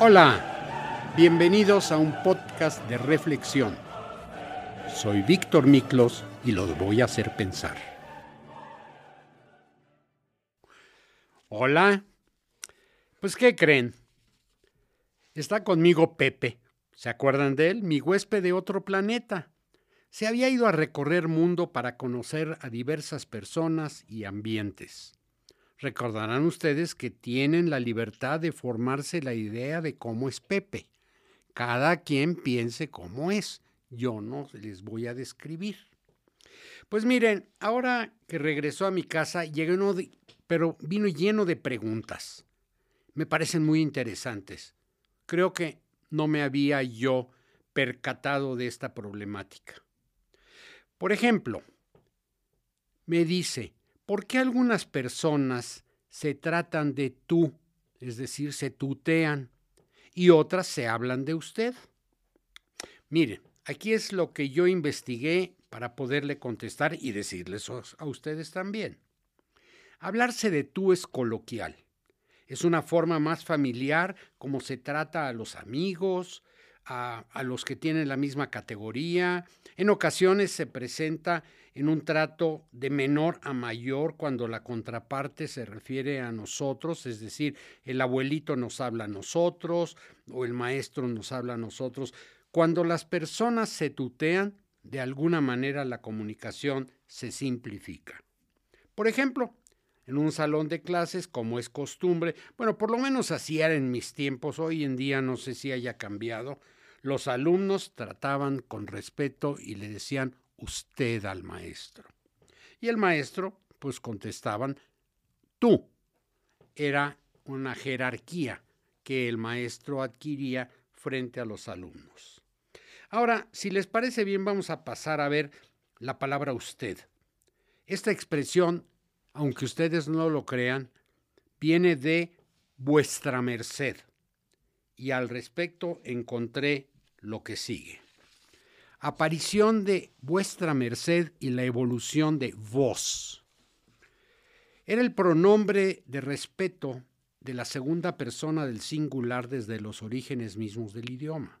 Hola, bienvenidos a un podcast de reflexión. Soy Víctor Miklos y los voy a hacer pensar. Hola, pues ¿qué creen? Está conmigo Pepe. ¿Se acuerdan de él? Mi huésped de otro planeta. Se había ido a recorrer mundo para conocer a diversas personas y ambientes. Recordarán ustedes que tienen la libertad de formarse la idea de cómo es Pepe. Cada quien piense cómo es. Yo no les voy a describir. Pues miren, ahora que regresó a mi casa, pero vino lleno de preguntas. Me parecen muy interesantes. Creo que no me había yo percatado de esta problemática. Por ejemplo, me dice, ¿por qué algunas personas se tratan de tú, es decir, se tutean, y otras se hablan de usted? Miren, aquí es lo que yo investigué para poderle contestar y decirles a ustedes también. Hablarse de tú es coloquial. Es una forma más familiar como se trata a los amigos, a, los que tienen la misma categoría. En ocasiones se presenta en un trato de menor a mayor cuando la contraparte se refiere a nosotros, es decir, el abuelito nos habla a nosotros o el maestro nos habla a nosotros. Cuando las personas se tutean, de alguna manera la comunicación se simplifica. Por ejemplo, en un salón de clases, como es costumbre, bueno, por lo menos así era en mis tiempos, hoy en día no sé si haya cambiado, los alumnos trataban con respeto y le decían usted al maestro. Y el maestro, pues contestaban tú. Era una jerarquía que el maestro adquiría frente a los alumnos. Ahora, si les parece bien, vamos a pasar a ver la palabra usted. Esta expresión aunque ustedes no lo crean, viene de vuestra merced. Y al respecto encontré lo que sigue. Aparición de vuestra merced y la evolución de vos. Era el pronombre de respeto de la segunda persona del singular desde los orígenes mismos del idioma.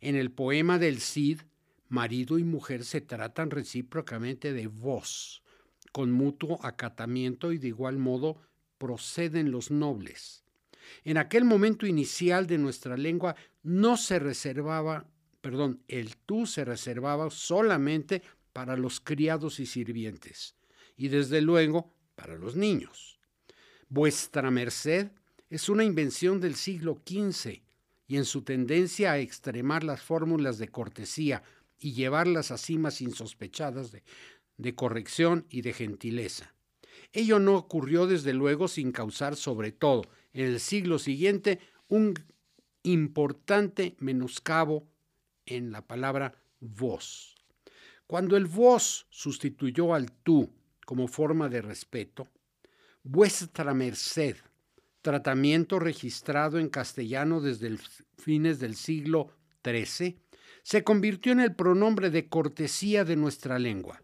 En el poema del Cid, marido y mujer se tratan recíprocamente de vos con mutuo acatamiento y de igual modo proceden los nobles. En aquel momento inicial de nuestra lengua no se reservaba, perdón, el tú se reservaba solamente para los criados y sirvientes, y desde luego para los niños. Vuestra merced es una invención del siglo XV y en su tendencia a extremar las fórmulas de cortesía y llevarlas a cimas insospechadas de, de corrección y de gentileza. Ello no ocurrió desde luego sin causar sobre todo en el siglo siguiente un importante menoscabo en la palabra vos. Cuando el vos sustituyó al tú como forma de respeto, vuestra merced, tratamiento registrado en castellano desde fines del siglo XIII, se convirtió en el pronombre de cortesía de nuestra lengua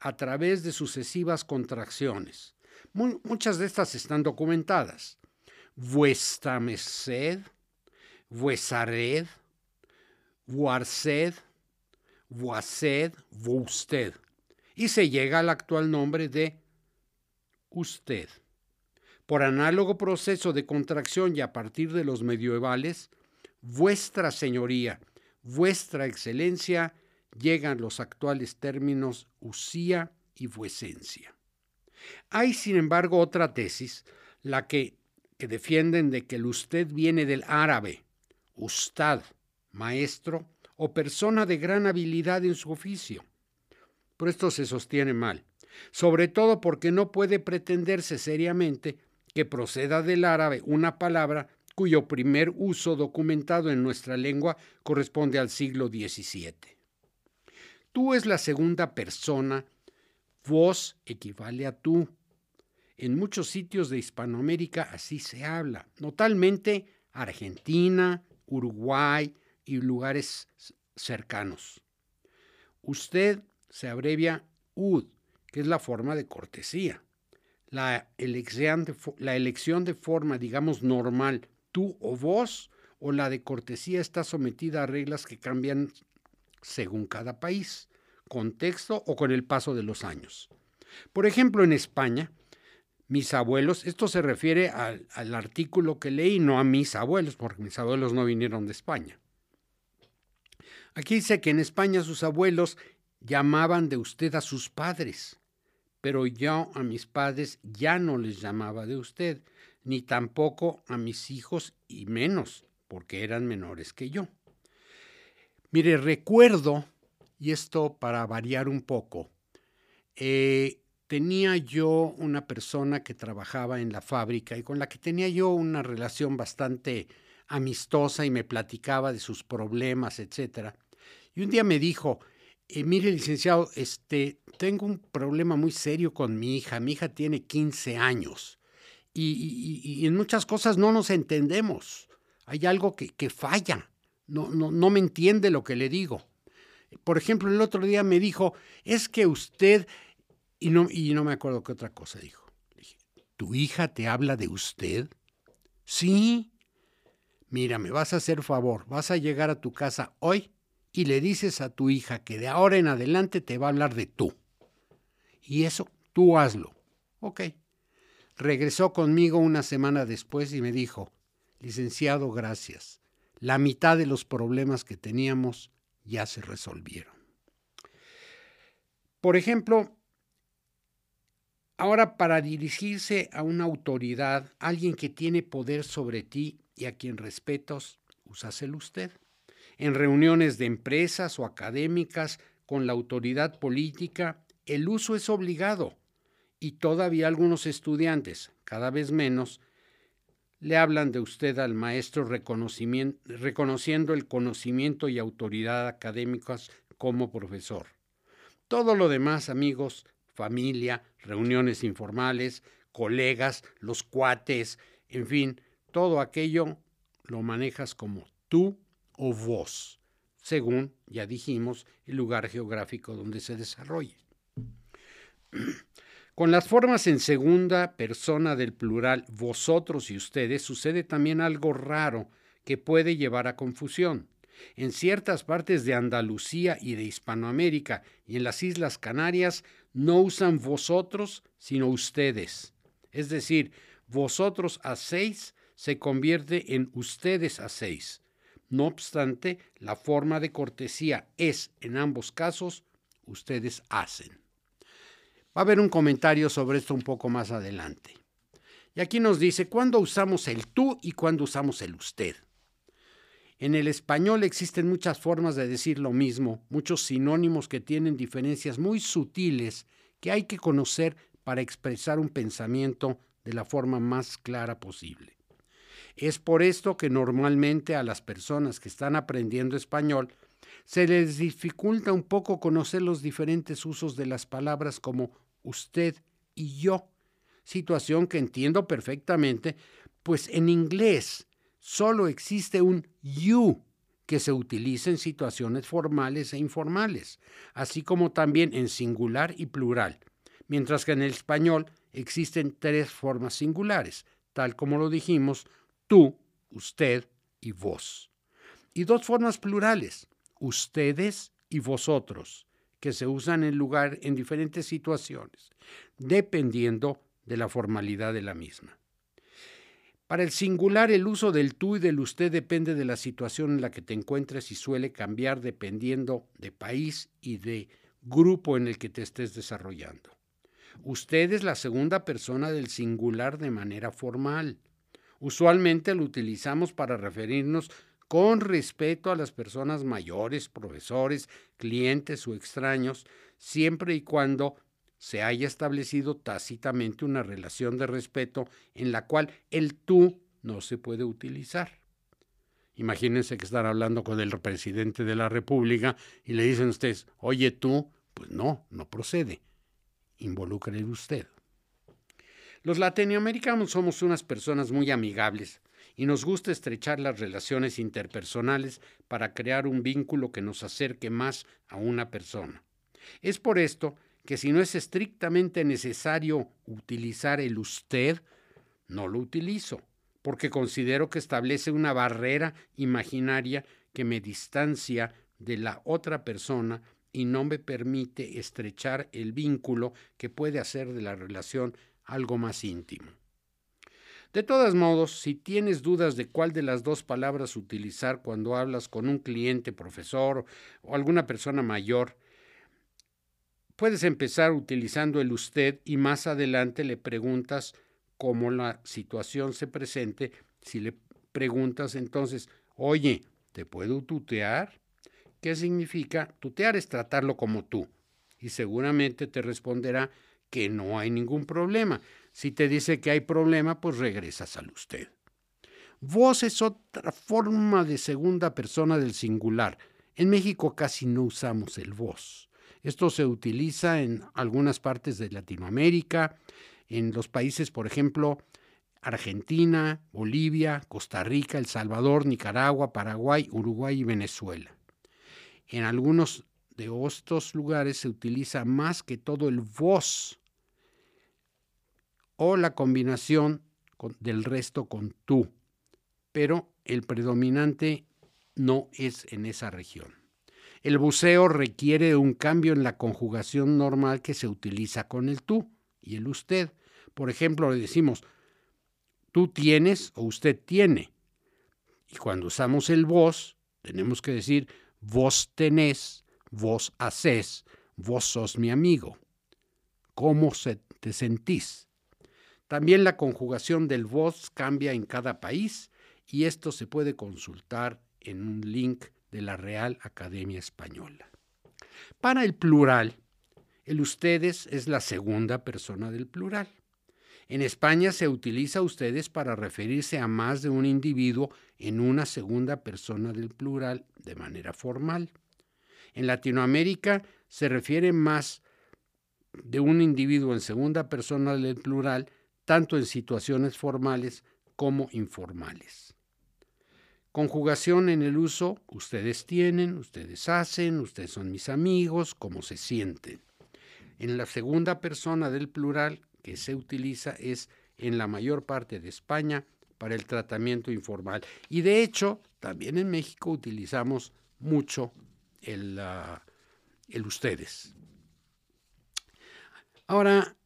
a través de sucesivas contracciones. muchas de estas están documentadas. Vuestra merced, vuesared, vuarced, vuased, usted. Y se llega al actual nombre de usted. Por análogo proceso de contracción y a partir de los medievales, vuestra señoría, vuestra excelencia, llegan los actuales términos usía y vuesencia. Hay, sin embargo, otra tesis, la que, que defienden de que el usted viene del árabe, ustad, maestro o persona de gran habilidad en su oficio. Pero esto se sostiene mal, sobre todo porque no puede pretenderse seriamente que proceda del árabe una palabra cuyo primer uso documentado en nuestra lengua corresponde al siglo XVII. Tú es la segunda persona, vos equivale a tú. En muchos sitios de Hispanoamérica así se habla, notalmente Argentina, Uruguay y lugares cercanos. Usted se abrevia UD, que es la forma de cortesía. La elección de, la elección de forma, digamos, normal tú o vos, o la de cortesía está sometida a reglas que cambian según cada país, contexto o con el paso de los años. Por ejemplo, en España, mis abuelos, esto se refiere al, artículo que leí, no a mis abuelos, porque mis abuelos no vinieron de España. Aquí dice que en España sus abuelos llamaban de usted a sus padres, pero yo a mis padres ya no les llamaba de usted, ni tampoco a mis hijos y menos, porque eran menores que yo. Mire, recuerdo, y esto para variar un poco, eh, tenía yo una persona que trabajaba en la fábrica y con la que tenía yo una relación bastante amistosa y me platicaba de sus problemas, etcétera. Y un día me dijo, eh, mire, licenciado, este, tengo un problema muy serio con mi hija. Mi hija tiene 15 años y, y, en muchas cosas no nos entendemos. Hay algo que, que falla. No, no, no me entiende lo que le digo. Por ejemplo, el otro día me dijo, es que usted, y no, y no me acuerdo qué otra cosa dijo. dije, ¿tu hija te habla de usted? Sí. Mira, me vas a hacer favor, vas a llegar a tu casa hoy y le dices a tu hija que de ahora en adelante te va a hablar de tú. Y eso tú hazlo. Ok. Regresó conmigo una semana después y me dijo, licenciado, gracias. La mitad de los problemas que teníamos ya se resolvieron. Por ejemplo, ahora para dirigirse a una autoridad, alguien que tiene poder sobre ti y a quien respetos, úsaselo usted en reuniones de empresas o académicas con la autoridad política, el uso es obligado y todavía algunos estudiantes, cada vez menos, le hablan de usted al maestro reconociendo el conocimiento y autoridad académicas como profesor. Todo lo demás, amigos, familia, reuniones informales, colegas, los cuates, en fin, todo aquello lo manejas como tú o voz, según, ya dijimos, el lugar geográfico donde se desarrolle. Con las formas en segunda persona del plural vosotros y ustedes sucede también algo raro que puede llevar a confusión. En ciertas partes de Andalucía y de Hispanoamérica y en las Islas Canarias no usan vosotros, sino ustedes. Es decir, vosotros hacéis se convierte en ustedes hacéis. No obstante, la forma de cortesía es, en ambos casos, ustedes hacen. Va a haber un comentario sobre esto un poco más adelante. Y aquí nos dice cuándo usamos el tú y cuándo usamos el usted. En el español existen muchas formas de decir lo mismo, muchos sinónimos que tienen diferencias muy sutiles que hay que conocer para expresar un pensamiento de la forma más clara posible. Es por esto que normalmente a las personas que están aprendiendo español se les dificulta un poco conocer los diferentes usos de las palabras como usted y yo, situación que entiendo perfectamente, pues en inglés solo existe un you que se utiliza en situaciones formales e informales, así como también en singular y plural, mientras que en el español existen tres formas singulares, tal como lo dijimos, tú, usted y vos. Y dos formas plurales, ustedes y vosotros, que se usan en lugar en diferentes situaciones, dependiendo de la formalidad de la misma. Para el singular, el uso del tú y del usted depende de la situación en la que te encuentres y suele cambiar dependiendo de país y de grupo en el que te estés desarrollando. Usted es la segunda persona del singular de manera formal. Usualmente lo utilizamos para referirnos con respeto a las personas mayores, profesores, clientes o extraños, siempre y cuando se haya establecido tácitamente una relación de respeto en la cual el tú no se puede utilizar. Imagínense que están hablando con el presidente de la República y le dicen ustedes, oye tú, pues no, no procede. Involúcrele usted. Los latinoamericanos somos unas personas muy amigables y nos gusta estrechar las relaciones interpersonales para crear un vínculo que nos acerque más a una persona. Es por esto que si no es estrictamente necesario utilizar el usted, no lo utilizo, porque considero que establece una barrera imaginaria que me distancia de la otra persona y no me permite estrechar el vínculo que puede hacer de la relación algo más íntimo. De todos modos, si tienes dudas de cuál de las dos palabras utilizar cuando hablas con un cliente, profesor o alguna persona mayor, puedes empezar utilizando el usted y más adelante le preguntas cómo la situación se presente. Si le preguntas entonces, oye, ¿te puedo tutear? ¿Qué significa? Tutear es tratarlo como tú. Y seguramente te responderá que no hay ningún problema. Si te dice que hay problema, pues regresas al usted. Vos es otra forma de segunda persona del singular. En México casi no usamos el vos. Esto se utiliza en algunas partes de Latinoamérica, en los países, por ejemplo, Argentina, Bolivia, Costa Rica, El Salvador, Nicaragua, Paraguay, Uruguay y Venezuela. En algunos de estos lugares se utiliza más que todo el vos o la combinación del resto con tú, pero el predominante no es en esa región. El buceo requiere un cambio en la conjugación normal que se utiliza con el tú y el usted. Por ejemplo, le decimos, tú tienes o usted tiene. Y cuando usamos el vos, tenemos que decir, vos tenés, vos hacés, vos sos mi amigo. ¿Cómo se te sentís? También la conjugación del vos cambia en cada país y esto se puede consultar en un link de la Real Academia Española. Para el plural, el ustedes es la segunda persona del plural. En España se utiliza ustedes para referirse a más de un individuo en una segunda persona del plural de manera formal. En Latinoamérica se refiere más de un individuo en segunda persona del plural, tanto en situaciones formales como informales. Conjugación en el uso, ustedes tienen, ustedes hacen, ustedes son mis amigos, cómo se sienten. En la segunda persona del plural que se utiliza es en la mayor parte de España para el tratamiento informal. Y de hecho, también en México utilizamos mucho el, ah, el ustedes. Ahora,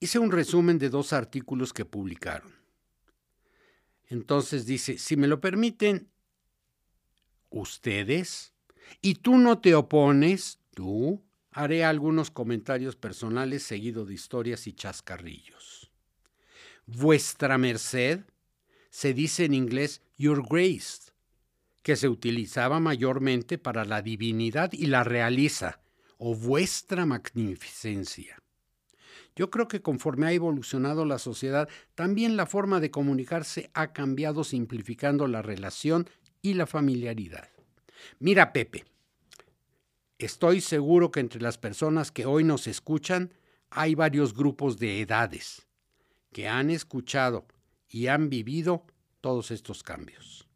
hice un resumen de dos artículos que publicaron. Entonces dice, si me lo permiten, ustedes, y tú no te opones, tú, haré algunos comentarios personales seguido de historias y chascarrillos. Vuestra merced se dice en inglés Your Grace, que se utilizaba mayormente para la divinidad y la realiza, o vuestra magnificencia. Yo creo que conforme ha evolucionado la sociedad, también la forma de comunicarse ha cambiado simplificando la relación y la familiaridad. Mira, Pepe, estoy seguro que entre las personas que hoy nos escuchan hay varios grupos de edades que han escuchado y han vivido todos estos cambios.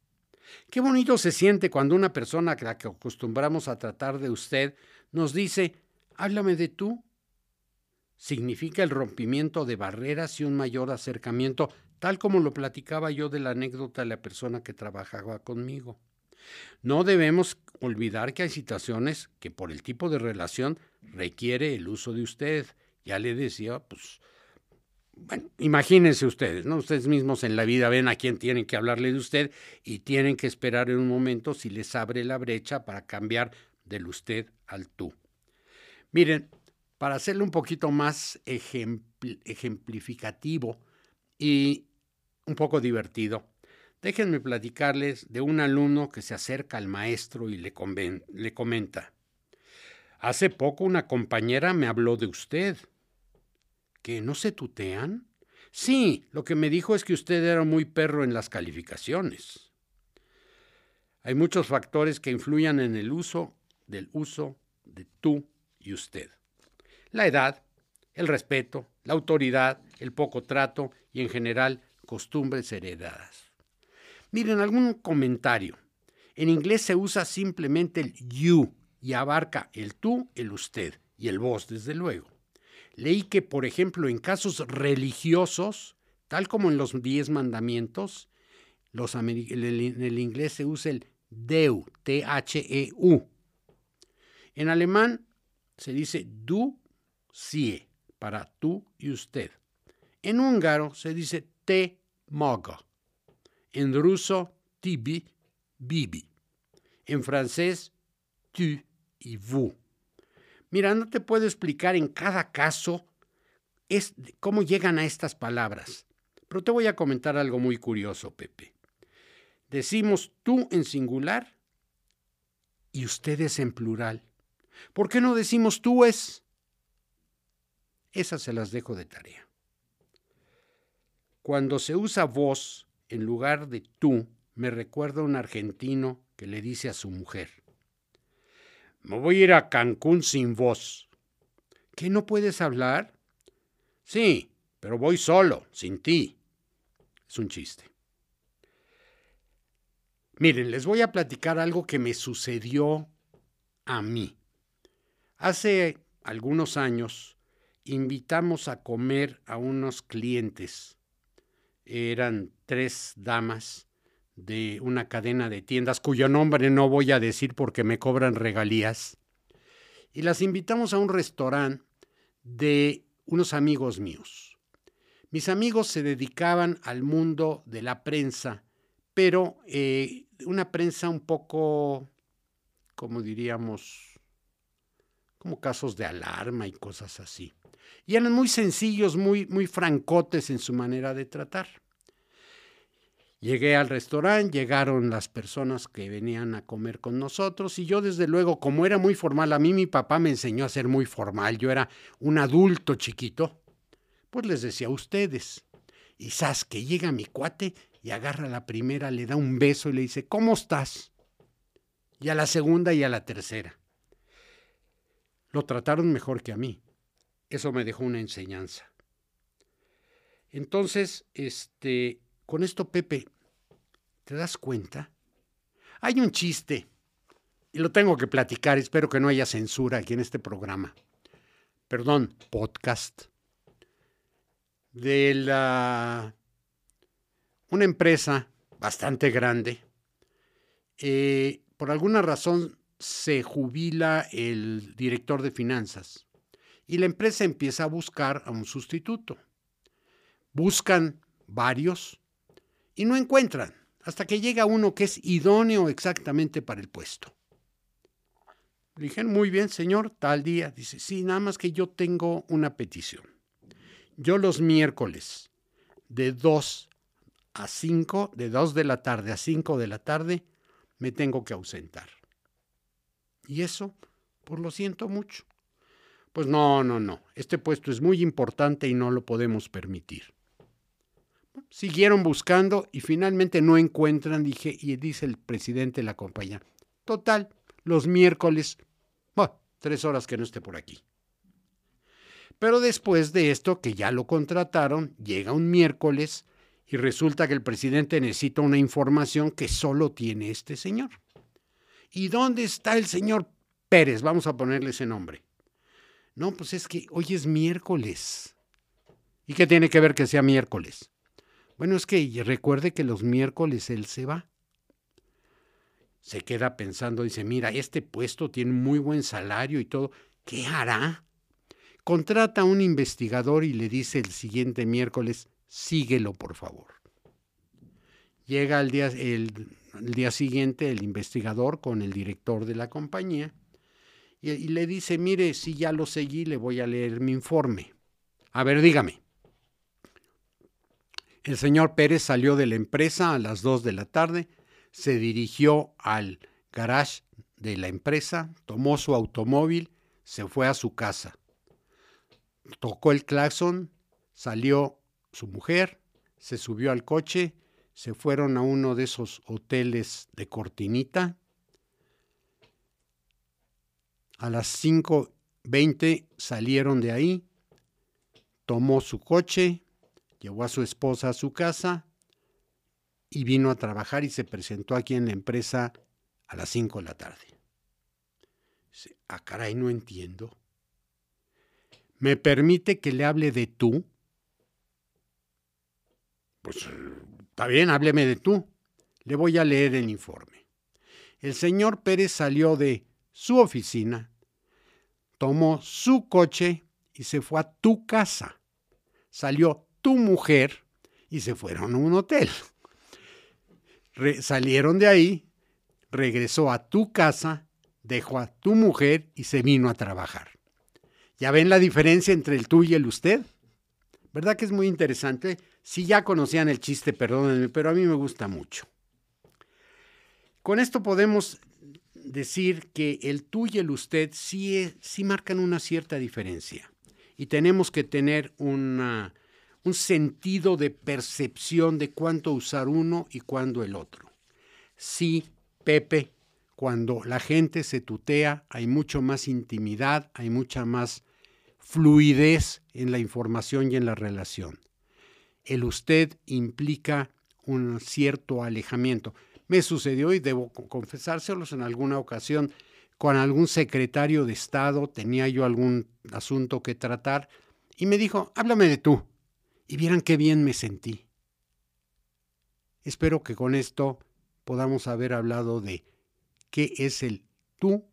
Qué bonito se siente cuando una persona a la que acostumbramos a tratar de usted nos dice, háblame de tú significa el rompimiento de barreras y un mayor acercamiento, tal como lo platicaba yo de la anécdota de la persona que trabajaba conmigo. No debemos olvidar que hay situaciones que por el tipo de relación requiere el uso de usted. Ya le decía, pues, bueno, imagínense ustedes, ¿no? Ustedes mismos en la vida ven a quién tienen que hablarle de usted y tienen que esperar en un momento si les abre la brecha para cambiar del usted al tú. Miren, para hacerlo un poquito más ejemplificativo y un poco divertido, déjenme platicarles de un alumno que se acerca al maestro y le, le comenta, hace poco una compañera me habló de usted. ¿Que no se tutean? Sí, lo que me dijo es que usted era muy perro en las calificaciones. Hay muchos factores que influyen en el uso del uso de tú y usted la edad, el respeto, la autoridad, el poco trato y en general costumbres heredadas. Miren algún comentario. En inglés se usa simplemente el you y abarca el tú, el usted y el vos, desde luego. Leí que, por ejemplo, en casos religiosos tal como en los diez mandamientos, en el inglés se usa el Deu, T-H-E-U. En alemán se dice du, sie, para tú y usted. En húngaro se dice te mogo. En ruso, tibi, bibi. En francés, tu y vous. Mira, no te puedo explicar en cada caso es, cómo llegan a estas palabras, pero te voy a comentar algo muy curioso, Pepe. Decimos tú en singular y ustedes en plural. ¿Por qué no decimos tú es? Esas se las dejo de tarea. Cuando se usa vos en lugar de tú, me recuerda un argentino que le dice a su mujer, me voy a ir a Cancún sin vos. ¿Qué no puedes hablar? Sí, pero voy solo, sin ti. Es un chiste. Miren, les voy a platicar algo que me sucedió a mí. Hace algunos años invitamos a comer a unos clientes. Eran tres damas de una cadena de tiendas cuyo nombre no voy a decir porque me cobran regalías. Y las invitamos a un restaurante de unos amigos míos. Mis amigos se dedicaban al mundo de la prensa, pero eh, una prensa un poco, como diríamos, como casos de alarma y cosas así. Y eran muy sencillos, muy, muy francotes en su manera de tratar. Llegué al restaurante, llegaron las personas que venían a comer con nosotros y yo desde luego, como era muy formal, a mí mi papá me enseñó a ser muy formal, yo era un adulto chiquito, pues les decía a ustedes. Y que llega mi cuate y agarra a la primera, le da un beso y le dice, ¿cómo estás? Y a la segunda y a la tercera. Lo trataron mejor que a mí. Eso me dejó una enseñanza. Entonces, este, con esto, Pepe, ¿te das cuenta? Hay un chiste, y lo tengo que platicar, espero que no haya censura aquí en este programa. Perdón, podcast. De la, una empresa bastante grande. Eh, por alguna razón se jubila el director de finanzas y la empresa empieza a buscar a un sustituto. Buscan varios y no encuentran hasta que llega uno que es idóneo exactamente para el puesto. Le dijeron, muy bien, señor, tal día. Dice, sí, nada más que yo tengo una petición. Yo los miércoles de 2 a 5, de 2 de la tarde a 5 de la tarde, me tengo que ausentar. Y eso, pues lo siento mucho. Pues no, no, no. Este puesto es muy importante y no lo podemos permitir. Siguieron buscando y finalmente no encuentran, dije, y dice el presidente de la compañía. Total, los miércoles, bueno, tres horas que no esté por aquí. Pero después de esto, que ya lo contrataron, llega un miércoles y resulta que el presidente necesita una información que solo tiene este señor. ¿Y dónde está el señor Pérez? Vamos a ponerle ese nombre. No, pues es que hoy es miércoles. ¿Y qué tiene que ver que sea miércoles? Bueno, es que recuerde que los miércoles él se va. Se queda pensando, dice, mira, este puesto tiene muy buen salario y todo. ¿Qué hará? Contrata a un investigador y le dice el siguiente miércoles, síguelo por favor. Llega el día, el, día siguiente el investigador con el director de la compañía y, le dice, mire, si ya lo seguí, le voy a leer mi informe. A ver, dígame. El señor Pérez salió de la empresa a las 2 de la tarde, se dirigió al garage de la empresa, tomó su automóvil, se fue a su casa. Tocó el claxon, salió su mujer, se subió al coche, se fueron a uno de esos hoteles de cortinita. A las 5.20 salieron de ahí, tomó su coche, llevó a su esposa a su casa y vino a trabajar y se presentó aquí en la empresa a las 5 de la tarde. Dice, ah, caray, no entiendo. ¿Me permite que le hable de tú? Pues está bien, hábleme de tú. Le voy a leer el informe. El señor Pérez salió de su oficina, tomó su coche y se fue a tu casa. Salió tu mujer y se fueron a un hotel. salieron de ahí, regresó a tu casa, dejó a tu mujer y se vino a trabajar. ¿Ya ven la diferencia entre el tú y el usted? ¿Verdad que es muy interesante? Si ya conocían el chiste, perdónenme, pero a mí me gusta mucho. Con esto podemos decir que el tú y el usted sí, sí marcan una cierta diferencia y tenemos que tener un sentido de percepción de cuánto usar uno y cuándo el otro. Sí, Pepe, cuando la gente se tutea hay mucho más intimidad, hay mucha más fluidez en la información y en la relación. El usted implica un cierto alejamiento. Me sucedió y debo confesárselos en alguna ocasión con algún secretario de Estado, tenía yo algún asunto que tratar y me dijo, háblame de tú. Y vieran qué bien me sentí. Espero que con esto podamos haber hablado de qué es el tú,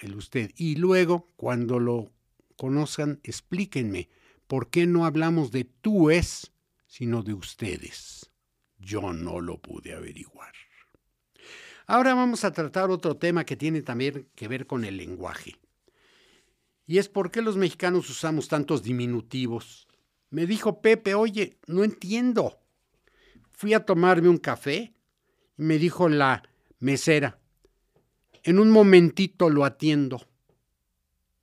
el usted. Y luego, cuando lo conozcan, explíquenme por qué no hablamos de tú es, sino de ustedes. Yo no lo pude averiguar. Ahora vamos a tratar otro tema que tiene también que ver con el lenguaje. Y es por qué los mexicanos usamos tantos diminutivos. Me dijo Pepe, oye, no entiendo. Fui a tomarme un café y me dijo la mesera, en un momentito lo atiendo.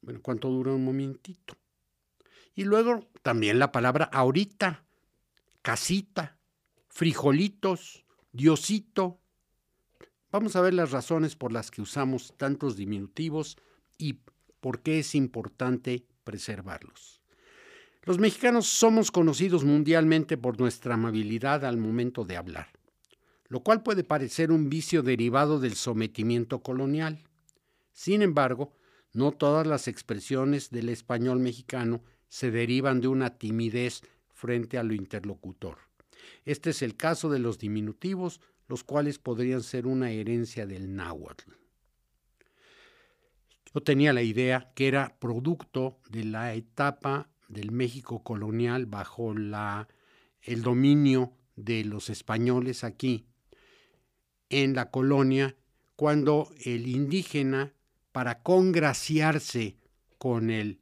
Bueno, ¿cuánto dura un momentito? Y luego también la palabra ahorita, casita, frijolitos, diosito, Vamos a ver las razones por las que usamos tantos diminutivos y por qué es importante preservarlos. Los mexicanos somos conocidos mundialmente por nuestra amabilidad al momento de hablar, lo cual puede parecer un vicio derivado del sometimiento colonial. Sin embargo, no todas las expresiones del español mexicano se derivan de una timidez frente a lo interlocutor. Este es el caso de los diminutivos los cuales podrían ser una herencia del náhuatl. Yo tenía la idea que era producto de la etapa del México colonial bajo el dominio de los españoles aquí en la colonia, cuando el indígena, para congraciarse con el,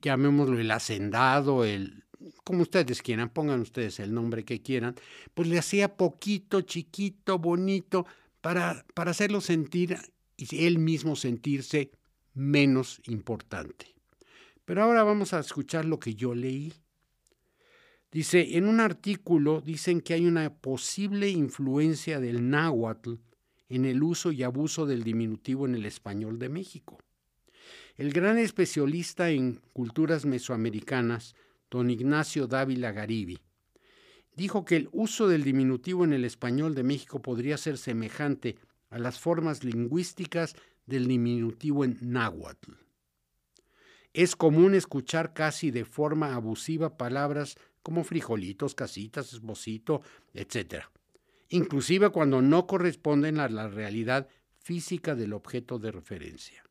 llamémoslo el hacendado, el como ustedes quieran, pongan ustedes el nombre que quieran, pues le hacía poquito, chiquito, bonito, para, para hacerlo sentir y él mismo sentirse menos importante. Pero ahora vamos a escuchar lo que yo leí. Dice, en un artículo dicen que hay una posible influencia del náhuatl en el uso y abuso del diminutivo en el español de México. El gran especialista en culturas mesoamericanas, don Ignacio Dávila Garibi, dijo que el uso del diminutivo en el español de México podría ser semejante a las formas lingüísticas del diminutivo en náhuatl. Es común escuchar casi de forma abusiva palabras como frijolitos, casitas, esbocito, etc., inclusive cuando no corresponden a la realidad física del objeto de referencia.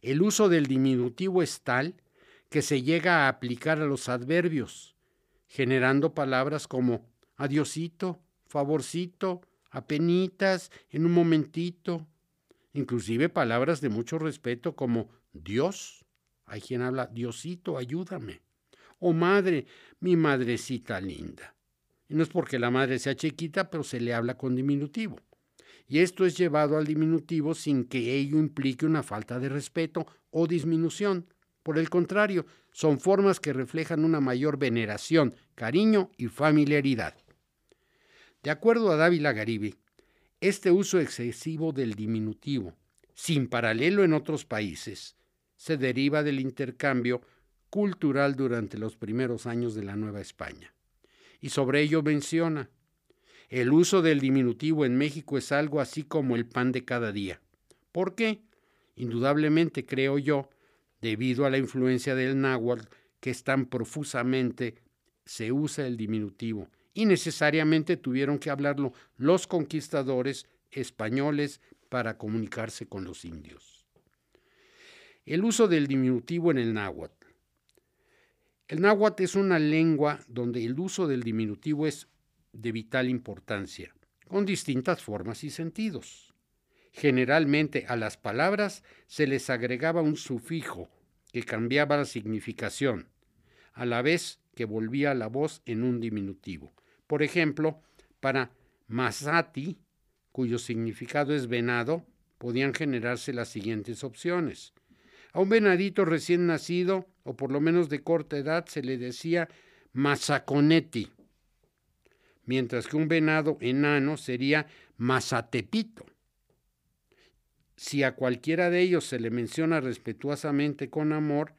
El uso del diminutivo es tal que se llega a aplicar a los adverbios, generando palabras como adiosito, favorcito, apenitas, en un momentito, inclusive palabras de mucho respeto como Dios. Hay quien habla, Diosito, ayúdame. O madre, mi madrecita linda. Y no es porque la madre sea chiquita, pero se le habla con diminutivo. Y esto es llevado al diminutivo sin que ello implique una falta de respeto o disminución. Por el contrario, son formas que reflejan una mayor veneración, cariño y familiaridad. De acuerdo a Dávila Garibe, este uso excesivo del diminutivo, sin paralelo en otros países, se deriva del intercambio cultural durante los primeros años de la Nueva España. Y sobre ello menciona, el uso del diminutivo en México es algo así como el pan de cada día. ¿Por qué? Indudablemente, creo yo, debido a la influencia del náhuatl que es tan profusamente se usa el diminutivo y necesariamente tuvieron que hablarlo los conquistadores españoles para comunicarse con los indios. El uso del diminutivo en el náhuatl. El náhuatl es una lengua donde el uso del diminutivo es de vital importancia, con distintas formas y sentidos. Generalmente a las palabras se les agregaba un sufijo que cambiaba la significación, a la vez que volvía la voz en un diminutivo. Por ejemplo, para masati, cuyo significado es venado, podían generarse las siguientes opciones. A un venadito recién nacido, o por lo menos de corta edad, se le decía masaconeti, mientras que un venado enano sería masatepito. Si a cualquiera de ellos se le menciona respetuosamente con amor,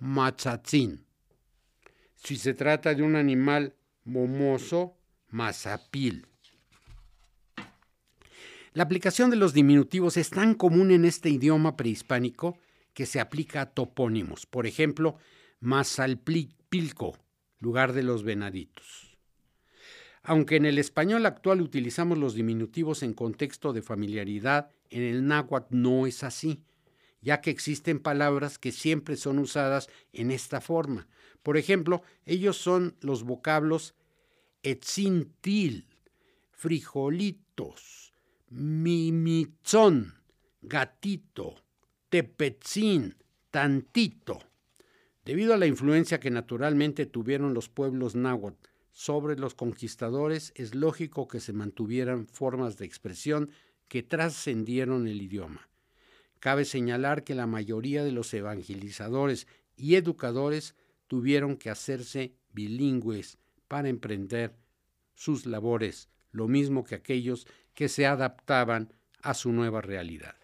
machatzin. Si se trata de un animal momoso, masapil. La aplicación de los diminutivos es tan común en este idioma prehispánico que se aplica a topónimos. Por ejemplo, Mazalpilco, lugar de los venaditos. Aunque en el español actual utilizamos los diminutivos en contexto de familiaridad, en el náhuatl no es así, ya que existen palabras que siempre son usadas en esta forma. Por ejemplo, ellos son los vocablos etzintil, frijolitos, mimitzón, gatito, tepetzín, tantito. Debido a la influencia que naturalmente tuvieron los pueblos náhuatl sobre los conquistadores, es lógico que se mantuvieran formas de expresión que trascendieron el idioma. Cabe señalar que la mayoría de los evangelizadores y educadores tuvieron que hacerse bilingües para emprender sus labores, lo mismo que aquellos que se adaptaban a su nueva realidad.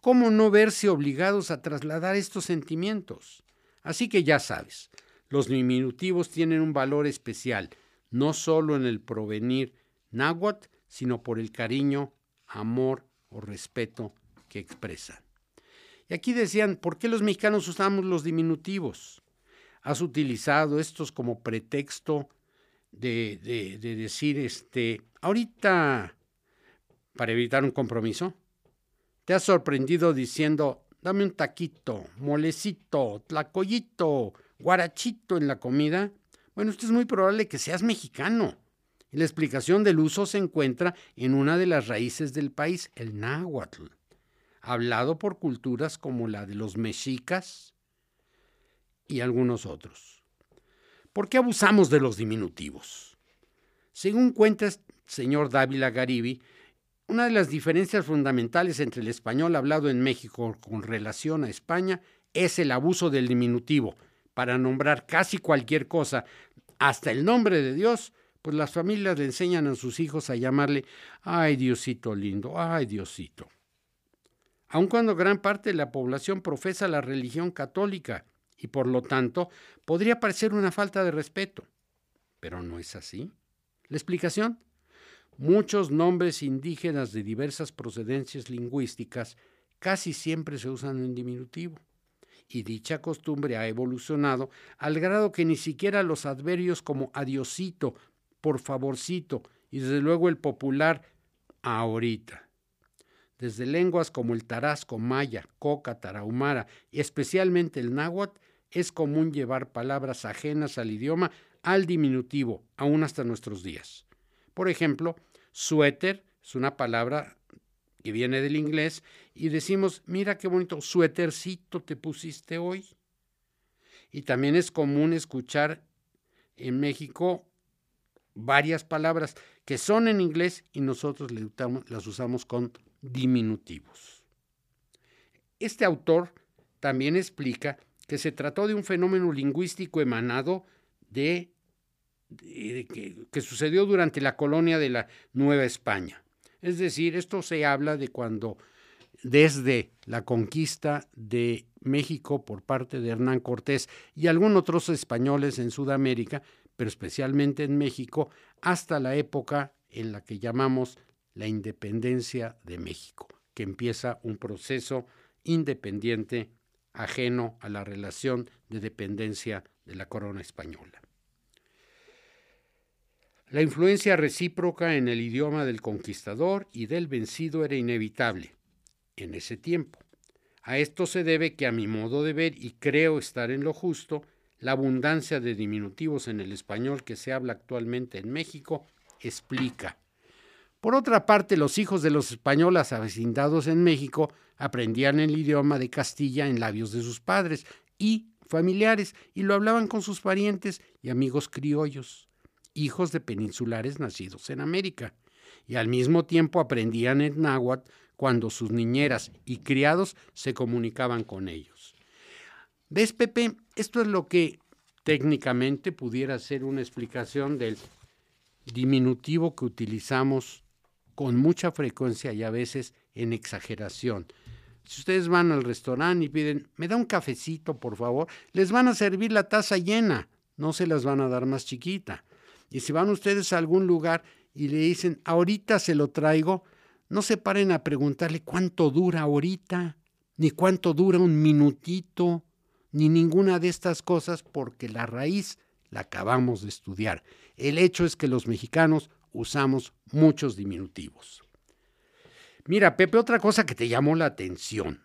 ¿Cómo no verse obligados a trasladar estos sentimientos? Así que ya sabes, los diminutivos tienen un valor especial, no solo en el provenir náhuatl, sino por el cariño, amor o respeto que expresan. Y aquí decían, ¿por qué los mexicanos usamos los diminutivos? Has utilizado estos como pretexto de, decir, este, ahorita, para evitar un compromiso, te has sorprendido diciendo, dame un taquito, molecito, tlacoyito, guarachito en la comida. Bueno, esto es muy probable que seas mexicano. La explicación del uso se encuentra en una de las raíces del país, el náhuatl, hablado por culturas como la de los mexicas y algunos otros. ¿Por qué abusamos de los diminutivos? Según cuenta el señor Dávila Garibi, una de las diferencias fundamentales entre el español hablado en México con relación a España es el abuso del diminutivo. Para nombrar casi cualquier cosa, hasta el nombre de Dios, pues las familias le enseñan a sus hijos a llamarle, ay Diosito lindo, ay Diosito. Aun cuando gran parte de la población profesa la religión católica, y por lo tanto podría parecer una falta de respeto. Pero no es así. La explicación. Muchos nombres indígenas de diversas procedencias lingüísticas casi siempre se usan en diminutivo. Y dicha costumbre ha evolucionado al grado que ni siquiera los adverbios como adiosito, por favorcito y desde luego el popular ahorita. Desde lenguas como el tarasco, maya, coca, tarahumara y especialmente el náhuatl es común llevar palabras ajenas al idioma al diminutivo, aún hasta nuestros días. Por ejemplo, suéter es una palabra que viene del inglés y decimos, mira qué bonito suétercito te pusiste hoy. Y también es común escuchar en México varias palabras que son en inglés y nosotros las usamos con diminutivos. Este autor también explica que se trató de un fenómeno lingüístico emanado de, que, sucedió durante la colonia de la Nueva España. Es decir, esto se habla de cuando desde la conquista de México por parte de Hernán Cortés y algunos otros españoles en Sudamérica, pero especialmente en México, hasta la época en la que llamamos la independencia de México, que empieza un proceso independiente ajeno a la relación de dependencia de la corona española. La influencia recíproca en el idioma del conquistador y del vencido era inevitable en ese tiempo. A esto se debe que a mi modo de ver, y creo estar en lo justo, la abundancia de diminutivos en el español que se habla actualmente en México explica. Por otra parte, los hijos de los españoles avecindados en México aprendían el idioma de Castilla en labios de sus padres y familiares y lo hablaban con sus parientes y amigos criollos, hijos de peninsulares nacidos en América, y al mismo tiempo aprendían el náhuatl cuando sus niñeras y criados se comunicaban con ellos. ¿Ves, Pepe? Esto es lo que técnicamente pudiera ser una explicación del diminutivo que utilizamos con mucha frecuencia y a veces en exageración. Si ustedes van al restaurante y piden, me da un cafecito, por favor, les van a servir la taza llena, no se las van a dar más chiquita. Y si van ustedes a algún lugar y le dicen, ahorita se lo traigo, no se paren a preguntarle cuánto dura ahorita, ni cuánto dura un minutito, ni ninguna de estas cosas, porque la raíz la acabamos de estudiar. El hecho es que los mexicanos usamos muchos diminutivos. Mira, Pepe, otra cosa que te llamó la atención,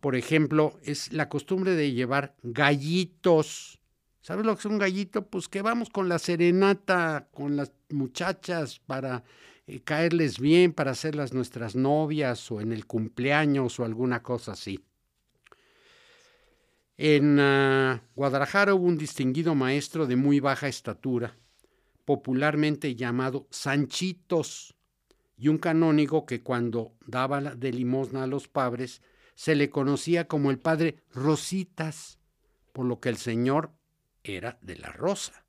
por ejemplo, es la costumbre de llevar gallitos. ¿Sabes lo que es un gallito? Pues que vamos con la serenata, con las muchachas para eh, caerles bien para hacerlas nuestras novias o en el cumpleaños o alguna cosa así. En ah, Guadalajara hubo un distinguido maestro de muy baja estatura, popularmente llamado Sanchitos, y un canónigo que cuando daba de limosna a los padres se le conocía como el padre Rositas, por lo que el señor era de la rosa.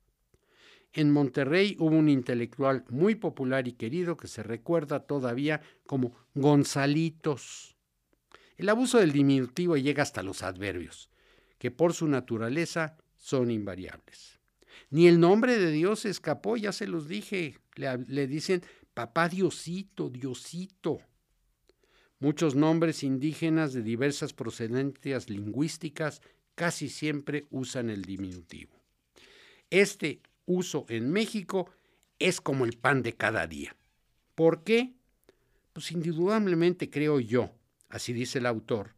En Monterrey hubo un intelectual muy popular y querido que se recuerda todavía como Gonzalitos. El abuso del diminutivo llega hasta los adverbios, que por su naturaleza son invariables. Ni el nombre de Dios escapó, ya se los dije. Le, le dicen papá Diosito, Diosito. Muchos nombres indígenas de diversas procedencias lingüísticas casi siempre usan el diminutivo. Este uso en México es como el pan de cada día. ¿Por qué? Pues indudablemente creo yo, así dice el autor,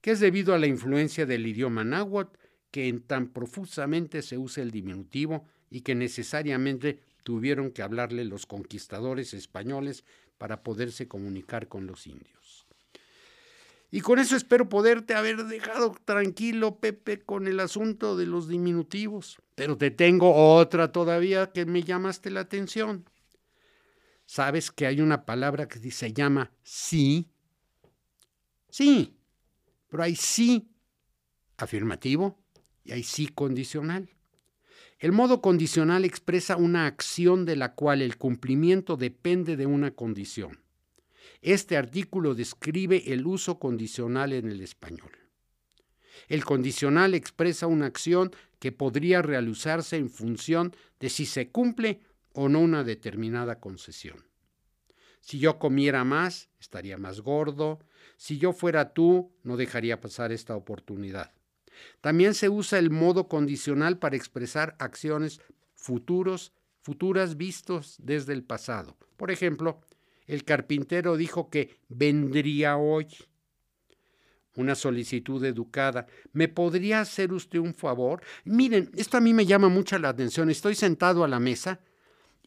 que es debido a la influencia del idioma náhuatl que en tan profusamente se usa el diminutivo y que necesariamente tuvieron que hablarle los conquistadores españoles para poderse comunicar con los indios. Y con eso espero poderte haber dejado tranquilo, Pepe, con el asunto de los diminutivos. Pero te tengo otra todavía que me llamaste la atención. ¿Sabes que hay una palabra que se llama sí? Sí, pero hay sí afirmativo y hay sí condicional. El modo condicional expresa una acción de la cual el cumplimiento depende de una condición. Este artículo describe el uso condicional en el español. El condicional expresa una acción que podría realizarse en función de si se cumple o no una determinada concesión. Si yo comiera más, estaría más gordo. Si yo fuera tú, no dejaría pasar esta oportunidad. También se usa el modo condicional para expresar acciones futuros, futuras vistos desde el pasado. Por ejemplo, el carpintero dijo que vendría hoy. Una solicitud educada. ¿Me podría hacer usted un favor? Miren, esto a mí me llama mucho la atención. Estoy sentado a la mesa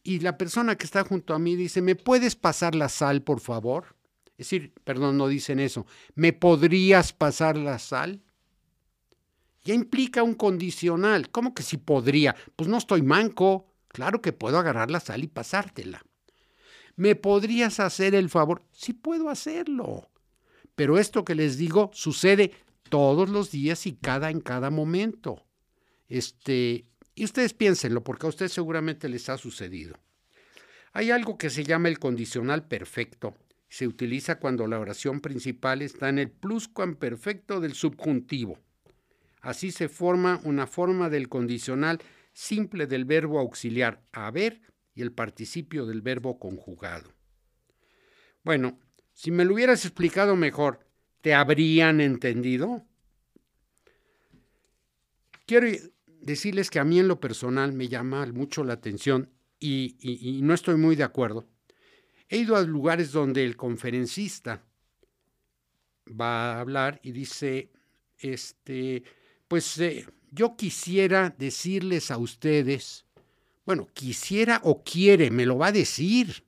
y la persona que está junto a mí dice, ¿me puedes pasar la sal, por favor? Es decir, perdón, no dicen eso. ¿Me podrías pasar la sal? Ya implica un condicional. ¿Cómo que si podría? Pues no estoy manco. Claro que puedo agarrar la sal y pasártela. ¿Me podrías hacer el favor? Sí puedo hacerlo. Pero esto que les digo sucede todos los días y cada en cada momento. Este, y ustedes piénsenlo, porque a ustedes seguramente les ha sucedido. Hay algo que se llama el condicional perfecto. Se utiliza cuando la oración principal está en el pluscuamperfecto del subjuntivo. Así se forma una forma del condicional simple del verbo auxiliar haber y el participio del verbo conjugado. Bueno, si me lo hubieras explicado mejor, ¿te habrían entendido? Quiero decirles que a mí en lo personal me llama mucho la atención y, no estoy muy de acuerdo. He ido a lugares donde el conferencista va a hablar y dice, este, pues eh, yo quisiera decirles a ustedes, bueno, quisiera o quiere, me lo va a decir.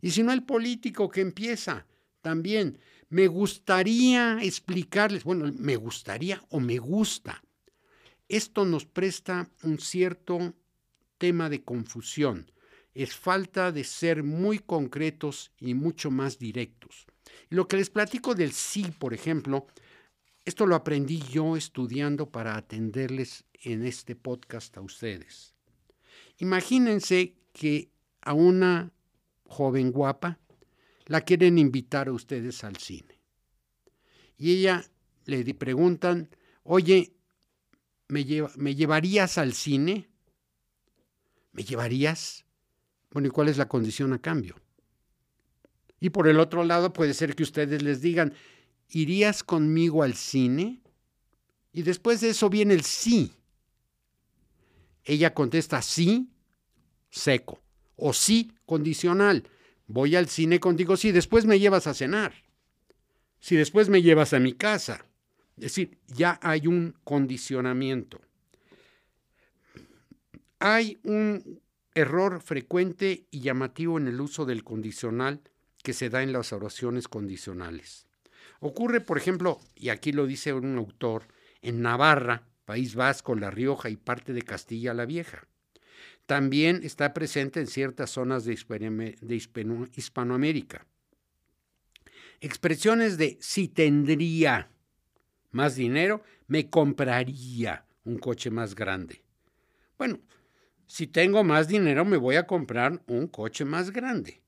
Y si no, el político que empieza también, me gustaría explicarles, bueno, me gustaría o me gusta. Esto nos presta un cierto tema de confusión. Es falta de ser muy concretos y mucho más directos. Lo que les platico del sí, por ejemplo, esto lo aprendí yo estudiando para atenderles en este podcast a ustedes. Imagínense que a una joven guapa la quieren invitar a ustedes al cine. Y ella le preguntan, oye, ¿me, ¿me llevarías al cine? ¿Me llevarías? Bueno, ¿y cuál es la condición a cambio? Y por el otro lado puede ser que ustedes les digan, ¿irías conmigo al cine? Y después de eso viene el sí. Ella contesta sí, seco, o sí, condicional. Voy al cine contigo si después me llevas a cenar, si después me llevas a mi casa. Es decir, ya hay un condicionamiento. Hay un error frecuente y llamativo en el uso del condicional que se da en las oraciones condicionales. Ocurre, por ejemplo, y aquí lo dice un autor, en Navarra, País Vasco, La Rioja y parte de Castilla la Vieja. También está presente en ciertas zonas de, Hispanoamérica. Expresiones de si tendría más dinero, me compraría un coche más grande. Bueno, si tengo más dinero, me voy a comprar un coche más grande.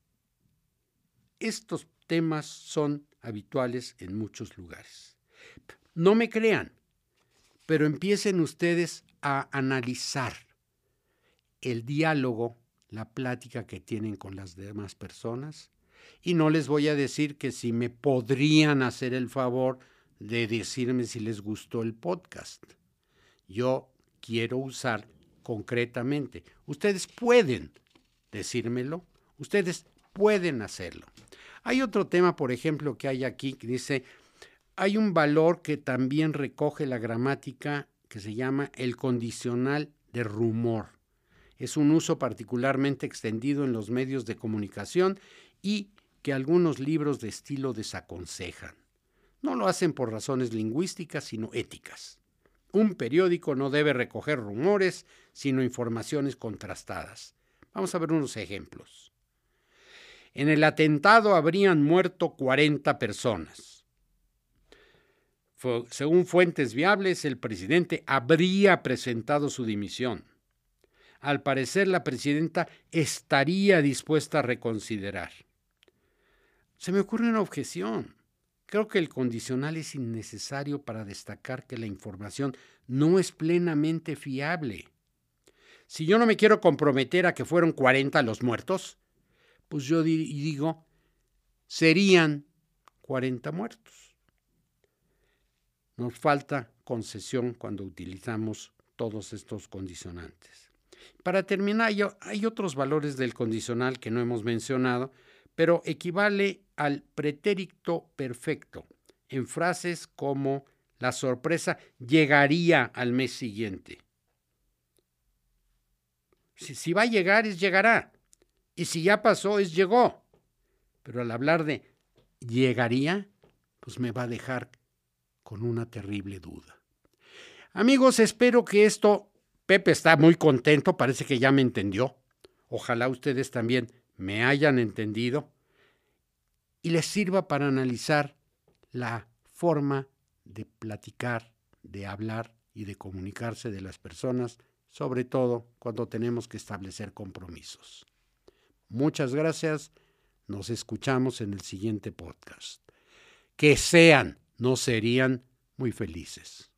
Estos temas son habituales en muchos lugares. No me crean, pero empiecen ustedes a analizar el diálogo, la plática que tienen con las demás personas. Y no les voy a decir que si me podrían hacer el favor de decirme si les gustó el podcast. Yo quiero usar concretamente. Ustedes pueden decírmelo, ustedes pueden hacerlo. Hay otro tema, por ejemplo, que hay aquí que dice, hay un valor que también recoge la gramática que se llama el condicional de rumor es un uso particularmente extendido en los medios de comunicación y que algunos libros de estilo desaconsejan. No lo hacen por razones lingüísticas, sino éticas. Un periódico no debe recoger rumores, sino informaciones contrastadas. Vamos a ver unos ejemplos. En el atentado habrían muerto 40 personas. Según fuentes viables, el presidente habría presentado su dimisión al parecer la presidenta estaría dispuesta a reconsiderar. Se me ocurre una objeción. Creo que el condicional es innecesario para destacar que la información no es plenamente fiable. Si yo no me quiero comprometer a que fueron 40 los muertos, pues yo digo, serían 40 muertos. Nos falta concesión cuando utilizamos todos estos condicionantes. Para terminar, hay otros valores del condicional que no hemos mencionado, pero equivale al pretérito perfecto en frases como la sorpresa llegaría al mes siguiente. Si, va a llegar, es llegará. Y si ya pasó, es llegó. Pero al hablar de llegaría, pues me va a dejar con una terrible duda. Amigos, espero que esto Pepe está muy contento, parece que ya me entendió. Ojalá ustedes también me hayan entendido y les sirva para analizar la forma de platicar, de hablar y de comunicarse de las personas, sobre todo cuando tenemos que establecer compromisos. Muchas gracias, nos escuchamos en el siguiente podcast. Que sean, no serían muy felices.